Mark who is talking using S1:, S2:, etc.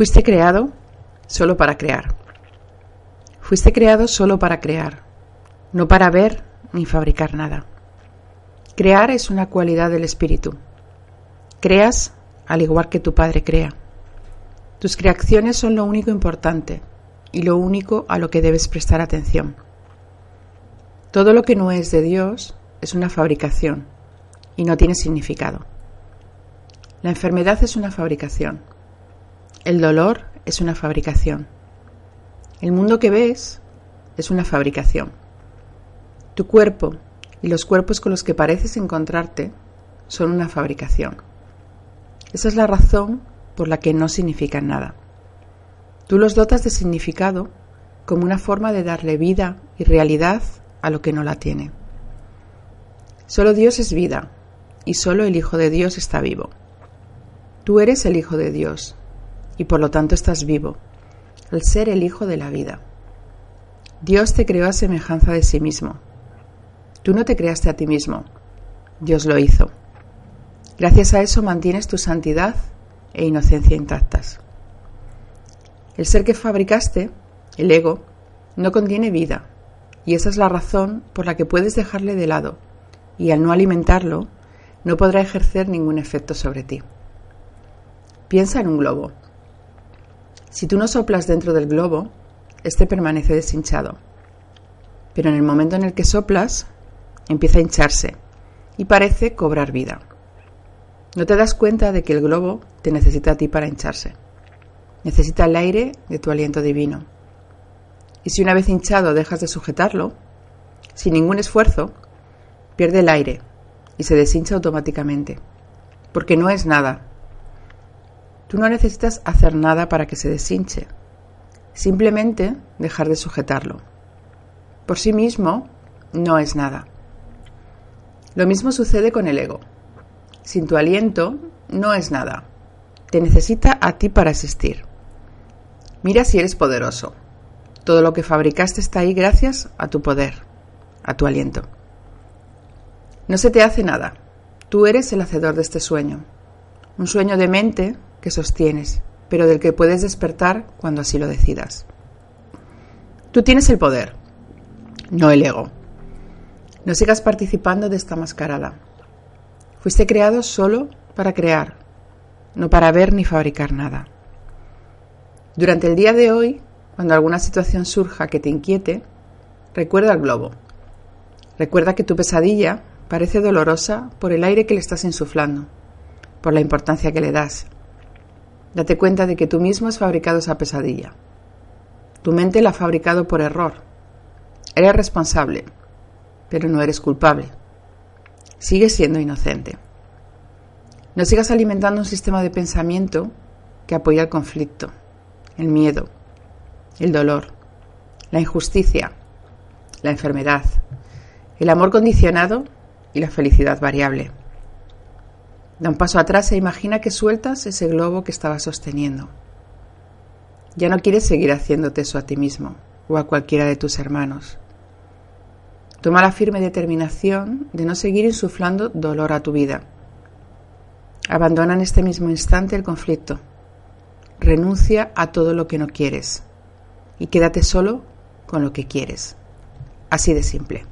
S1: Fuiste creado solo para crear. Fuiste creado solo para crear, no para ver ni fabricar nada. Crear es una cualidad del espíritu. Creas al igual que tu Padre crea. Tus creaciones son lo único importante y lo único a lo que debes prestar atención. Todo lo que no es de Dios es una fabricación y no tiene significado. La enfermedad es una fabricación. El dolor es una fabricación. El mundo que ves es una fabricación. Tu cuerpo y los cuerpos con los que pareces encontrarte son una fabricación. Esa es la razón por la que no significan nada. Tú los dotas de significado como una forma de darle vida y realidad a lo que no la tiene. Solo Dios es vida y solo el Hijo de Dios está vivo. Tú eres el Hijo de Dios y por lo tanto estás vivo, al ser el Hijo de la vida. Dios te creó a semejanza de sí mismo. Tú no te creaste a ti mismo, Dios lo hizo. Gracias a eso mantienes tu santidad e inocencia intactas. El ser que fabricaste, el ego, no contiene vida, y esa es la razón por la que puedes dejarle de lado, y al no alimentarlo, no podrá ejercer ningún efecto sobre ti. Piensa en un globo. Si tú no soplas dentro del globo, éste permanece deshinchado. Pero en el momento en el que soplas, empieza a hincharse y parece cobrar vida. No te das cuenta de que el globo te necesita a ti para hincharse. Necesita el aire de tu aliento divino. Y si una vez hinchado dejas de sujetarlo, sin ningún esfuerzo, pierde el aire y se deshincha automáticamente, porque no es nada. Tú no necesitas hacer nada para que se deshinche, simplemente dejar de sujetarlo. Por sí mismo, no es nada. Lo mismo sucede con el ego. Sin tu aliento, no es nada. Te necesita a ti para existir. Mira si eres poderoso. Todo lo que fabricaste está ahí gracias a tu poder, a tu aliento. No se te hace nada. Tú eres el hacedor de este sueño. Un sueño de mente que sostienes, pero del que puedes despertar cuando así lo decidas. Tú tienes el poder, no el ego. No sigas participando de esta mascarada. Fuiste creado solo para crear, no para ver ni fabricar nada. Durante el día de hoy, cuando alguna situación surja que te inquiete, recuerda el globo. Recuerda que tu pesadilla parece dolorosa por el aire que le estás insuflando, por la importancia que le das. Date cuenta de que tú mismo has fabricado esa pesadilla. Tu mente la ha fabricado por error. Eres responsable, pero no eres culpable. Sigues siendo inocente. No sigas alimentando un sistema de pensamiento que apoya el conflicto, el miedo, el dolor, la injusticia, la enfermedad, el amor condicionado y la felicidad variable. Da un paso atrás e imagina que sueltas ese globo que estabas sosteniendo. Ya no quieres seguir haciéndote eso a ti mismo o a cualquiera de tus hermanos. Toma la firme determinación de no seguir insuflando dolor a tu vida. Abandona en este mismo instante el conflicto. Renuncia a todo lo que no quieres y quédate solo con lo que quieres. Así de simple.